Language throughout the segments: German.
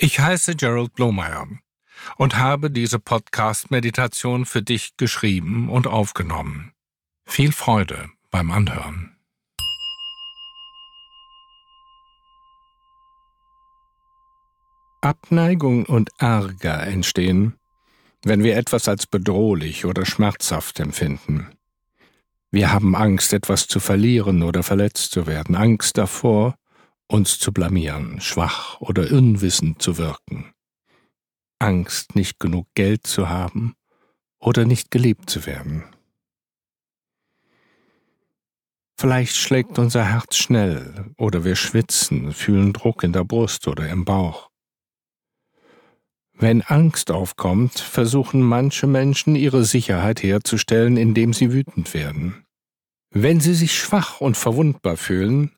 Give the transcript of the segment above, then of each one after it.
Ich heiße Gerald Blomeyer und habe diese Podcast-Meditation für dich geschrieben und aufgenommen. Viel Freude beim Anhören. Abneigung und Ärger entstehen, wenn wir etwas als bedrohlich oder schmerzhaft empfinden. Wir haben Angst, etwas zu verlieren oder verletzt zu werden, Angst davor, uns zu blamieren, schwach oder unwissend zu wirken. Angst, nicht genug Geld zu haben oder nicht geliebt zu werden. Vielleicht schlägt unser Herz schnell oder wir schwitzen, fühlen Druck in der Brust oder im Bauch. Wenn Angst aufkommt, versuchen manche Menschen ihre Sicherheit herzustellen, indem sie wütend werden. Wenn sie sich schwach und verwundbar fühlen,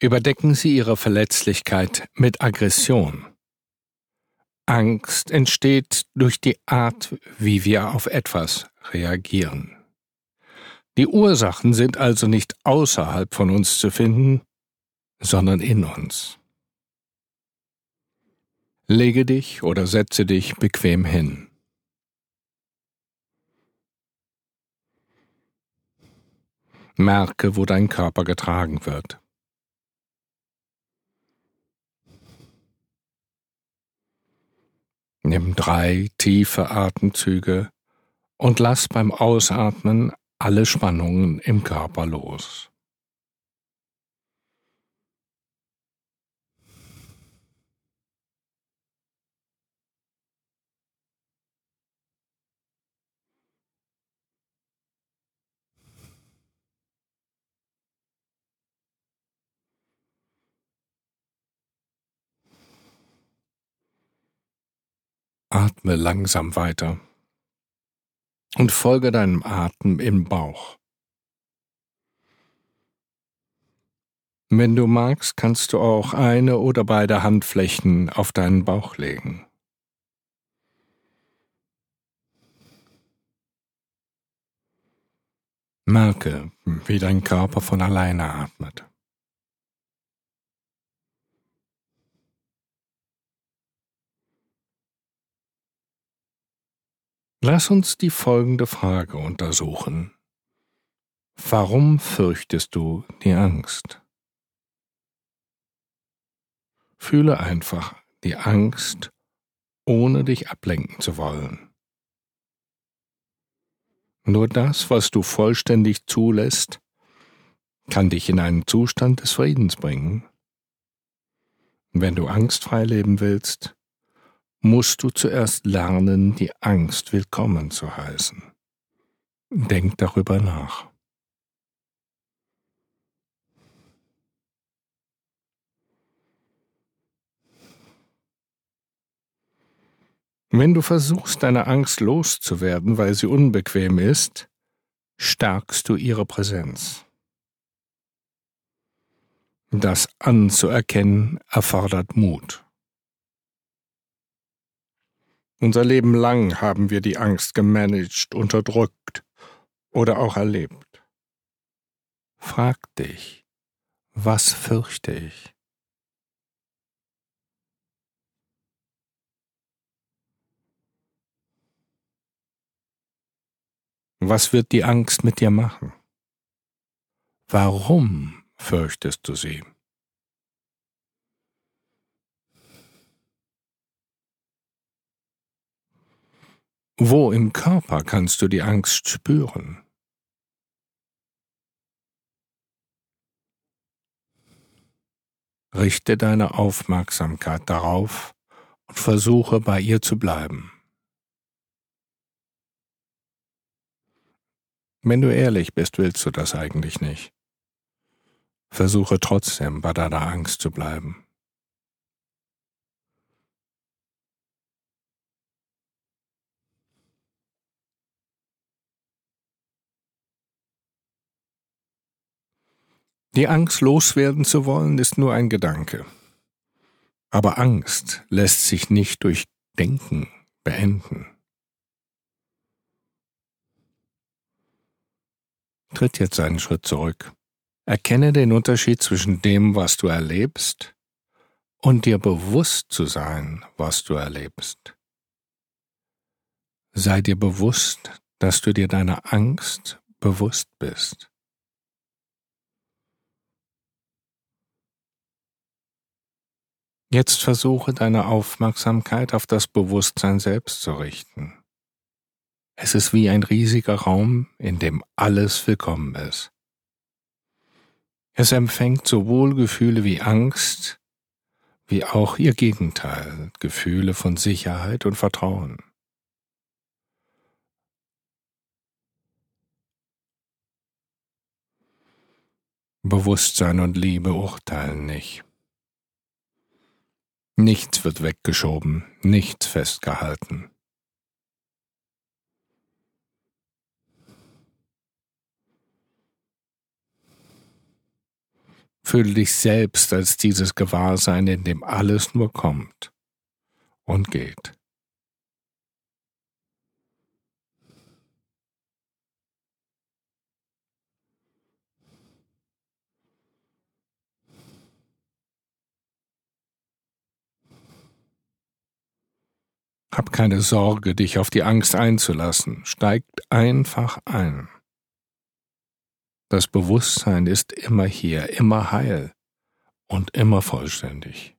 überdecken sie ihre Verletzlichkeit mit Aggression. Angst entsteht durch die Art, wie wir auf etwas reagieren. Die Ursachen sind also nicht außerhalb von uns zu finden, sondern in uns. Lege dich oder setze dich bequem hin. Merke, wo dein Körper getragen wird. Nimm drei tiefe Atemzüge und lass beim Ausatmen alle Spannungen im Körper los. Atme langsam weiter und folge deinem Atem im Bauch. Wenn du magst, kannst du auch eine oder beide Handflächen auf deinen Bauch legen. Merke, wie dein Körper von alleine atmet. Lass uns die folgende Frage untersuchen. Warum fürchtest du die Angst? Fühle einfach die Angst, ohne dich ablenken zu wollen. Nur das, was du vollständig zulässt, kann dich in einen Zustand des Friedens bringen. Wenn du angstfrei leben willst, musst du zuerst lernen, die Angst willkommen zu heißen. Denk darüber nach. Wenn du versuchst, deine Angst loszuwerden, weil sie unbequem ist, stärkst du ihre Präsenz. Das anzuerkennen erfordert Mut. Unser Leben lang haben wir die Angst gemanagt, unterdrückt oder auch erlebt. Frag dich, was fürchte ich? Was wird die Angst mit dir machen? Warum fürchtest du sie? Wo im Körper kannst du die Angst spüren? Richte deine Aufmerksamkeit darauf und versuche bei ihr zu bleiben. Wenn du ehrlich bist, willst du das eigentlich nicht. Versuche trotzdem bei deiner Angst zu bleiben. Die Angst loswerden zu wollen, ist nur ein Gedanke. Aber Angst lässt sich nicht durch Denken beenden. Tritt jetzt einen Schritt zurück. Erkenne den Unterschied zwischen dem, was du erlebst, und dir bewusst zu sein, was du erlebst. Sei dir bewusst, dass du dir deiner Angst bewusst bist. Jetzt versuche deine Aufmerksamkeit auf das Bewusstsein selbst zu richten. Es ist wie ein riesiger Raum, in dem alles willkommen ist. Es empfängt sowohl Gefühle wie Angst, wie auch ihr Gegenteil, Gefühle von Sicherheit und Vertrauen. Bewusstsein und Liebe urteilen nicht. Nichts wird weggeschoben, nichts festgehalten. Fühle dich selbst als dieses Gewahrsein, in dem alles nur kommt und geht. Hab keine Sorge, dich auf die Angst einzulassen. Steigt einfach ein. Das Bewusstsein ist immer hier, immer heil und immer vollständig.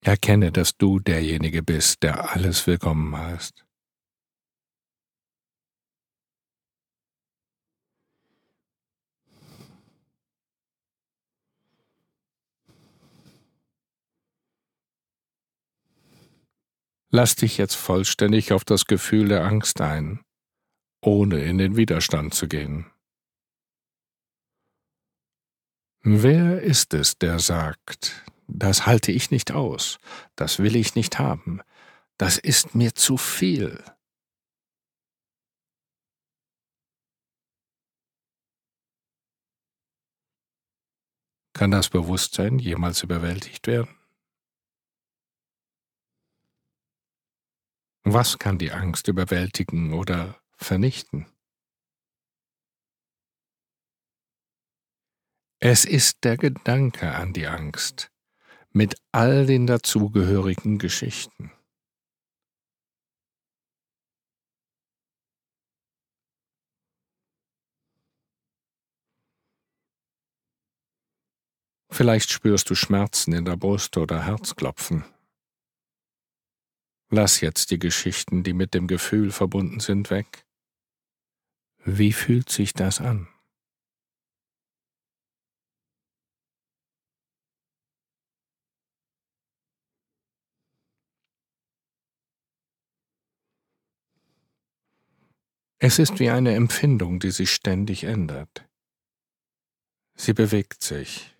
Erkenne, dass du derjenige bist, der alles willkommen heißt. Lass dich jetzt vollständig auf das Gefühl der Angst ein, ohne in den Widerstand zu gehen. Wer ist es, der sagt, das halte ich nicht aus, das will ich nicht haben, das ist mir zu viel? Kann das Bewusstsein jemals überwältigt werden? Was kann die Angst überwältigen oder vernichten? Es ist der Gedanke an die Angst mit all den dazugehörigen Geschichten. Vielleicht spürst du Schmerzen in der Brust oder Herzklopfen. Lass jetzt die Geschichten, die mit dem Gefühl verbunden sind, weg. Wie fühlt sich das an? Es ist wie eine Empfindung, die sich ständig ändert. Sie bewegt sich.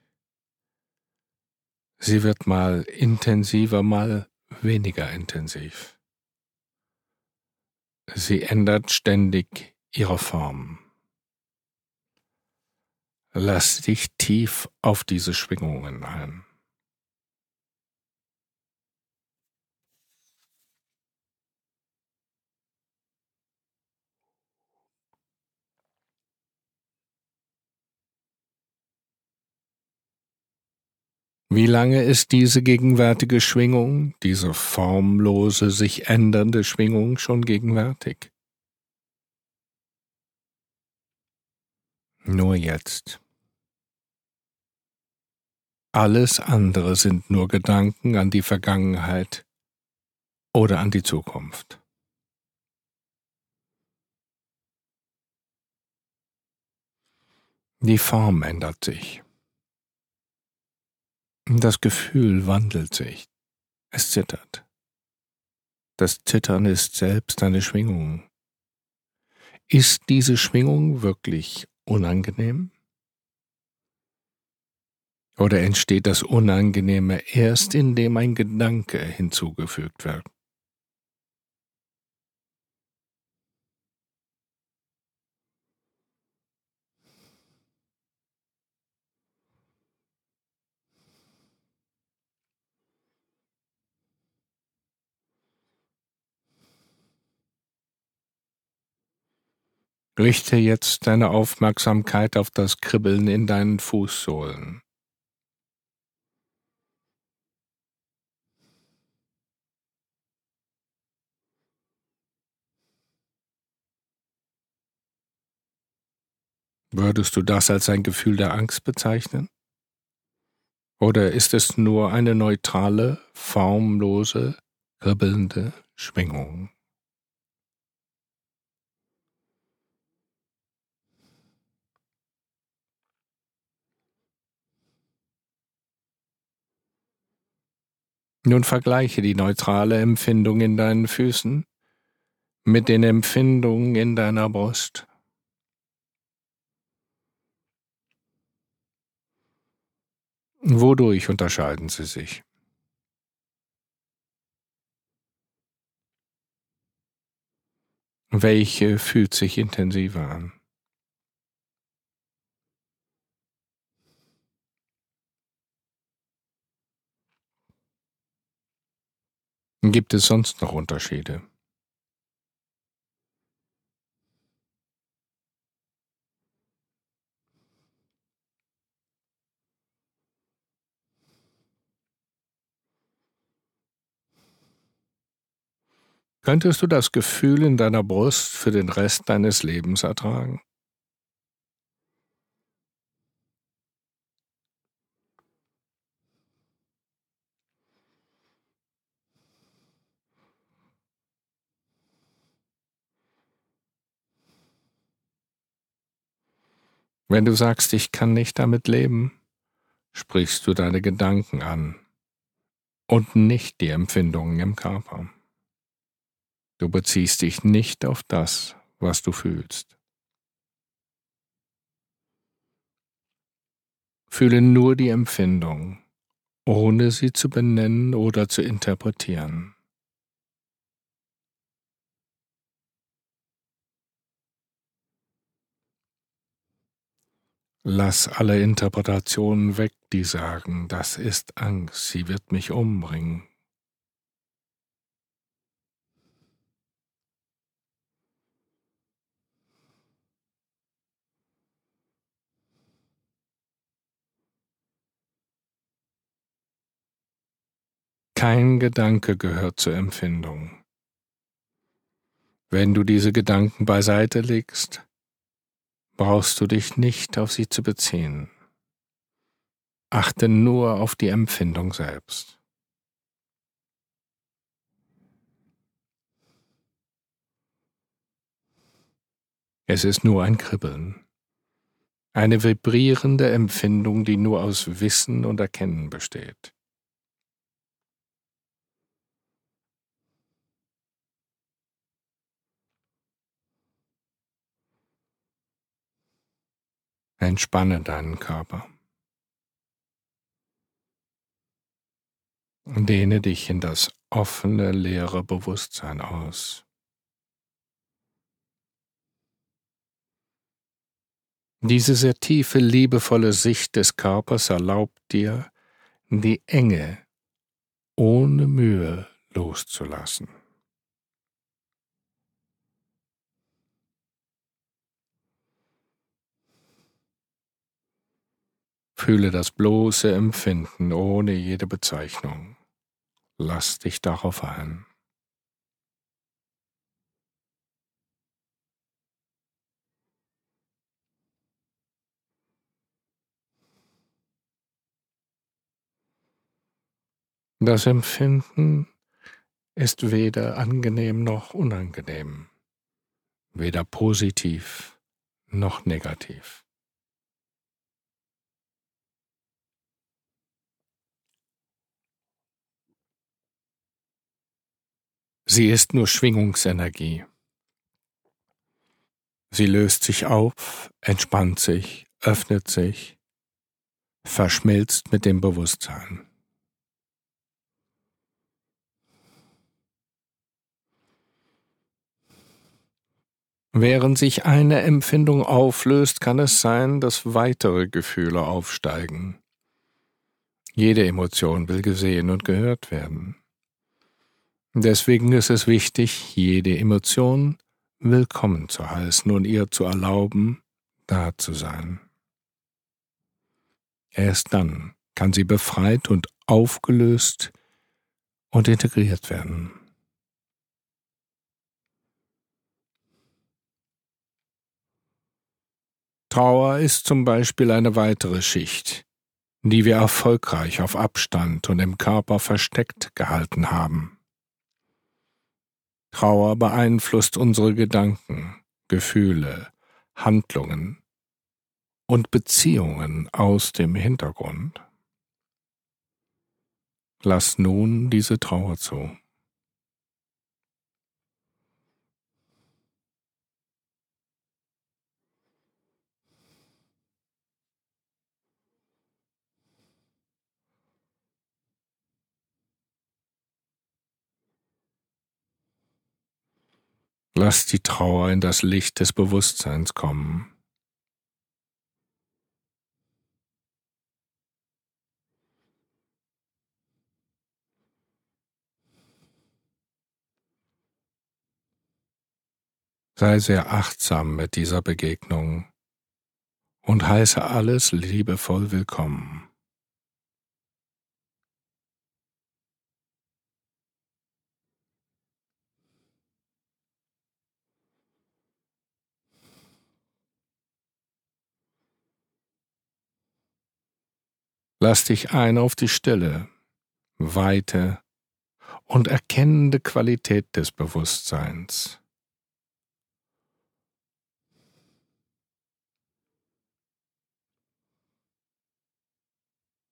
Sie wird mal intensiver, mal weniger intensiv. Sie ändert ständig ihre Form. Lass dich tief auf diese Schwingungen ein. Wie lange ist diese gegenwärtige Schwingung, diese formlose, sich ändernde Schwingung schon gegenwärtig? Nur jetzt. Alles andere sind nur Gedanken an die Vergangenheit oder an die Zukunft. Die Form ändert sich. Das Gefühl wandelt sich. Es zittert. Das Zittern ist selbst eine Schwingung. Ist diese Schwingung wirklich unangenehm? Oder entsteht das Unangenehme erst, indem ein Gedanke hinzugefügt wird? Richte jetzt deine Aufmerksamkeit auf das Kribbeln in deinen Fußsohlen. Würdest du das als ein Gefühl der Angst bezeichnen? Oder ist es nur eine neutrale, formlose, kribbelnde Schwingung? Nun vergleiche die neutrale Empfindung in deinen Füßen mit den Empfindungen in deiner Brust. Wodurch unterscheiden sie sich? Welche fühlt sich intensiver an? Gibt es sonst noch Unterschiede? Könntest du das Gefühl in deiner Brust für den Rest deines Lebens ertragen? Wenn du sagst, ich kann nicht damit leben, sprichst du deine Gedanken an und nicht die Empfindungen im Körper. Du beziehst dich nicht auf das, was du fühlst. Fühle nur die Empfindung, ohne sie zu benennen oder zu interpretieren. Lass alle Interpretationen weg, die sagen, das ist Angst, sie wird mich umbringen. Kein Gedanke gehört zur Empfindung. Wenn du diese Gedanken beiseite legst, brauchst du dich nicht auf sie zu beziehen. Achte nur auf die Empfindung selbst. Es ist nur ein Kribbeln, eine vibrierende Empfindung, die nur aus Wissen und Erkennen besteht. Entspanne deinen Körper. Dehne dich in das offene, leere Bewusstsein aus. Diese sehr tiefe, liebevolle Sicht des Körpers erlaubt dir, die Enge ohne Mühe loszulassen. Fühle das bloße Empfinden ohne jede Bezeichnung. Lass dich darauf ein. Das Empfinden ist weder angenehm noch unangenehm, weder positiv noch negativ. Sie ist nur Schwingungsenergie. Sie löst sich auf, entspannt sich, öffnet sich, verschmilzt mit dem Bewusstsein. Während sich eine Empfindung auflöst, kann es sein, dass weitere Gefühle aufsteigen. Jede Emotion will gesehen und gehört werden. Deswegen ist es wichtig, jede Emotion willkommen zu heißen und ihr zu erlauben, da zu sein. Erst dann kann sie befreit und aufgelöst und integriert werden. Trauer ist zum Beispiel eine weitere Schicht, die wir erfolgreich auf Abstand und im Körper versteckt gehalten haben. Trauer beeinflusst unsere Gedanken, Gefühle, Handlungen und Beziehungen aus dem Hintergrund. Lass nun diese Trauer zu. Lass die Trauer in das Licht des Bewusstseins kommen. Sei sehr achtsam mit dieser Begegnung und heiße alles liebevoll willkommen. Lass dich ein auf die Stille, Weite und erkennende Qualität des Bewusstseins.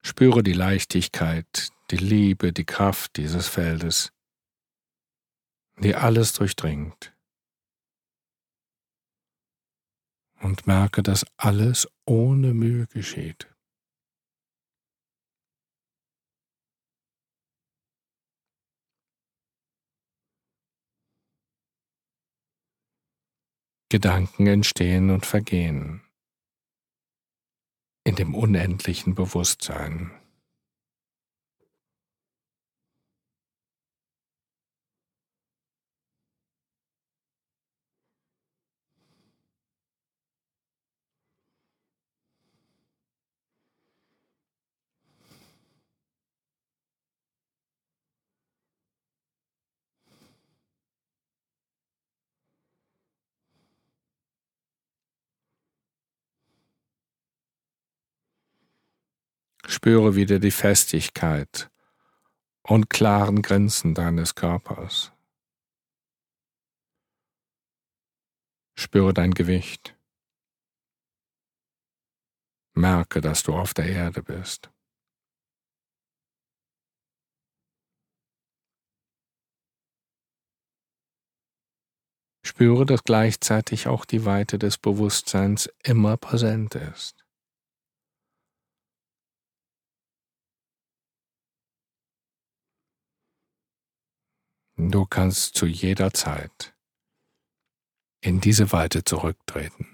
Spüre die Leichtigkeit, die Liebe, die Kraft dieses Feldes, die alles durchdringt. Und merke, dass alles ohne Mühe geschieht. Gedanken entstehen und vergehen in dem unendlichen Bewusstsein. Spüre wieder die Festigkeit und klaren Grenzen deines Körpers. Spüre dein Gewicht. Merke, dass du auf der Erde bist. Spüre, dass gleichzeitig auch die Weite des Bewusstseins immer präsent ist. Du kannst zu jeder Zeit in diese Weite zurücktreten.